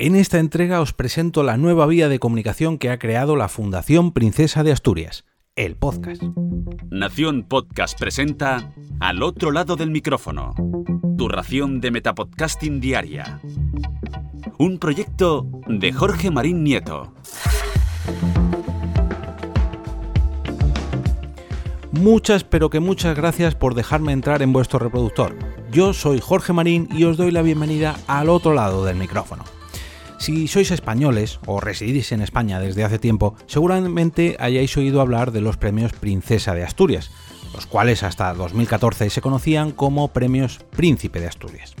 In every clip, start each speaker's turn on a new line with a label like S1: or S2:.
S1: En esta entrega os presento la nueva vía de comunicación que ha creado la Fundación Princesa de Asturias, el podcast.
S2: Nación Podcast presenta Al otro lado del micrófono, tu ración de Metapodcasting diaria. Un proyecto de Jorge Marín Nieto.
S1: Muchas, pero que muchas gracias por dejarme entrar en vuestro reproductor. Yo soy Jorge Marín y os doy la bienvenida al otro lado del micrófono. Si sois españoles o residís en España desde hace tiempo, seguramente hayáis oído hablar de los premios Princesa de Asturias, los cuales hasta 2014 se conocían como Premios Príncipe de Asturias.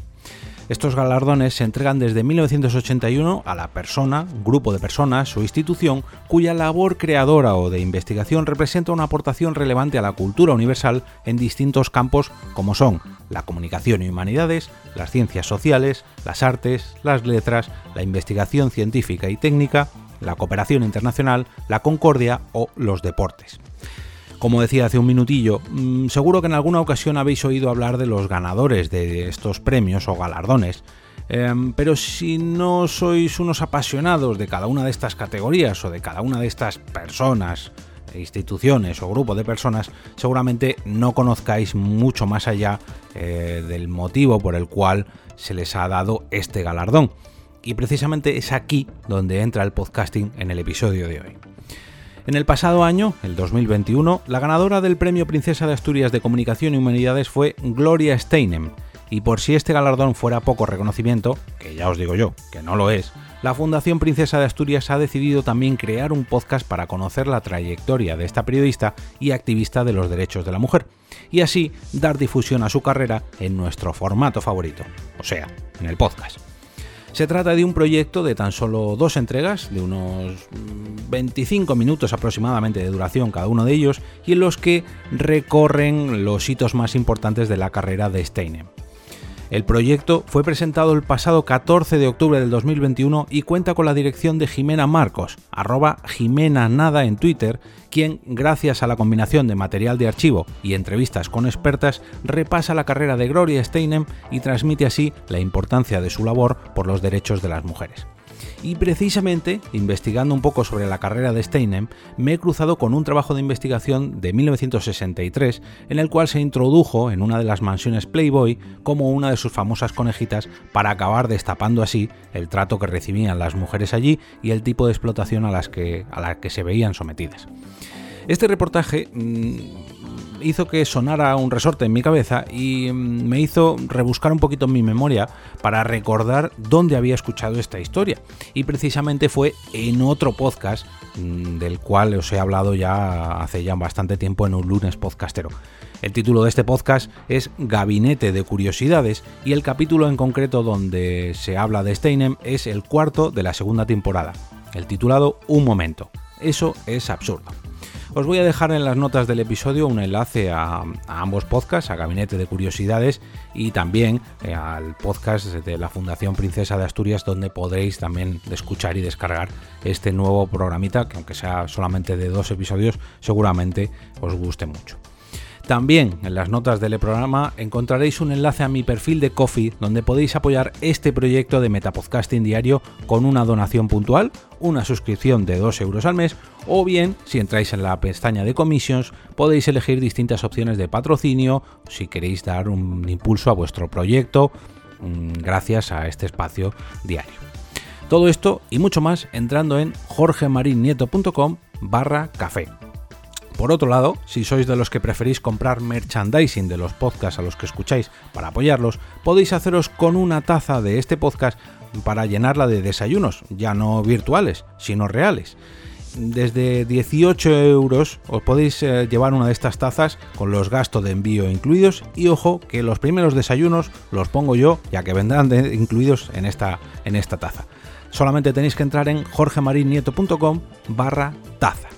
S1: Estos galardones se entregan desde 1981 a la persona, grupo de personas o institución cuya labor creadora o de investigación representa una aportación relevante a la cultura universal en distintos campos como son la comunicación y humanidades, las ciencias sociales, las artes, las letras, la investigación científica y técnica, la cooperación internacional, la concordia o los deportes. Como decía hace un minutillo, mm, seguro que en alguna ocasión habéis oído hablar de los ganadores de estos premios o galardones, em, pero si no sois unos apasionados de cada una de estas categorías o de cada una de estas personas, instituciones o grupo de personas, seguramente no conozcáis mucho más allá eh, del motivo por el cual se les ha dado este galardón. Y precisamente es aquí donde entra el podcasting en el episodio de hoy. En el pasado año, el 2021, la ganadora del Premio Princesa de Asturias de Comunicación y Humanidades fue Gloria Steinem, y por si este galardón fuera poco reconocimiento, que ya os digo yo, que no lo es, la Fundación Princesa de Asturias ha decidido también crear un podcast para conocer la trayectoria de esta periodista y activista de los derechos de la mujer, y así dar difusión a su carrera en nuestro formato favorito, o sea, en el podcast. Se trata de un proyecto de tan solo dos entregas, de unos 25 minutos aproximadamente de duración cada uno de ellos, y en los que recorren los hitos más importantes de la carrera de Steinem. El proyecto fue presentado el pasado 14 de octubre del 2021 y cuenta con la dirección de Jimena Marcos, arroba Jimena Nada en Twitter, quien, gracias a la combinación de material de archivo y entrevistas con expertas, repasa la carrera de Gloria Steinem y transmite así la importancia de su labor por los derechos de las mujeres. Y precisamente, investigando un poco sobre la carrera de Steinem, me he cruzado con un trabajo de investigación de 1963 en el cual se introdujo en una de las mansiones Playboy como una de sus famosas conejitas para acabar destapando así el trato que recibían las mujeres allí y el tipo de explotación a, las que, a la que se veían sometidas. Este reportaje mm, hizo que sonara un resorte en mi cabeza y mm, me hizo rebuscar un poquito en mi memoria para recordar dónde había escuchado esta historia. Y precisamente fue en otro podcast mm, del cual os he hablado ya hace ya bastante tiempo en un lunes podcastero. El título de este podcast es Gabinete de Curiosidades y el capítulo en concreto donde se habla de Steinem es el cuarto de la segunda temporada, el titulado Un momento. Eso es absurdo. Os voy a dejar en las notas del episodio un enlace a, ambos podcasts, a Gabinete de Curiosidades y también eh, al podcast de la Fundación Princesa de Asturias, donde podréis también escuchar y descargar este nuevo programita, que aunque sea solamente de dos episodios, seguramente os guste mucho. También en las notas del programa encontraréis un enlace a mi perfil de Coffee donde podéis apoyar este proyecto de Metapodcasting diario con una donación puntual, una suscripción de 2 euros al mes o bien, si entráis en la pestaña de commissions, podéis elegir distintas opciones de patrocinio si queréis dar un impulso a vuestro proyecto mm, gracias a este espacio diario. Todo esto y mucho más entrando en jorgemarinieto.com barra café. Por otro lado, si sois de los que preferís comprar merchandising de los podcasts a los que escucháis para apoyarlos, podéis haceros con una taza de este podcast para llenarla de desayunos, ya no virtuales, sino reales. Desde 18 euros os podéis eh, llevar una de estas tazas con los gastos de envío incluidos y ojo que los primeros desayunos los pongo yo ya que vendrán incluidos en esta, en esta taza. Solamente tenéis que entrar en jorgemarinieto.com barra taza.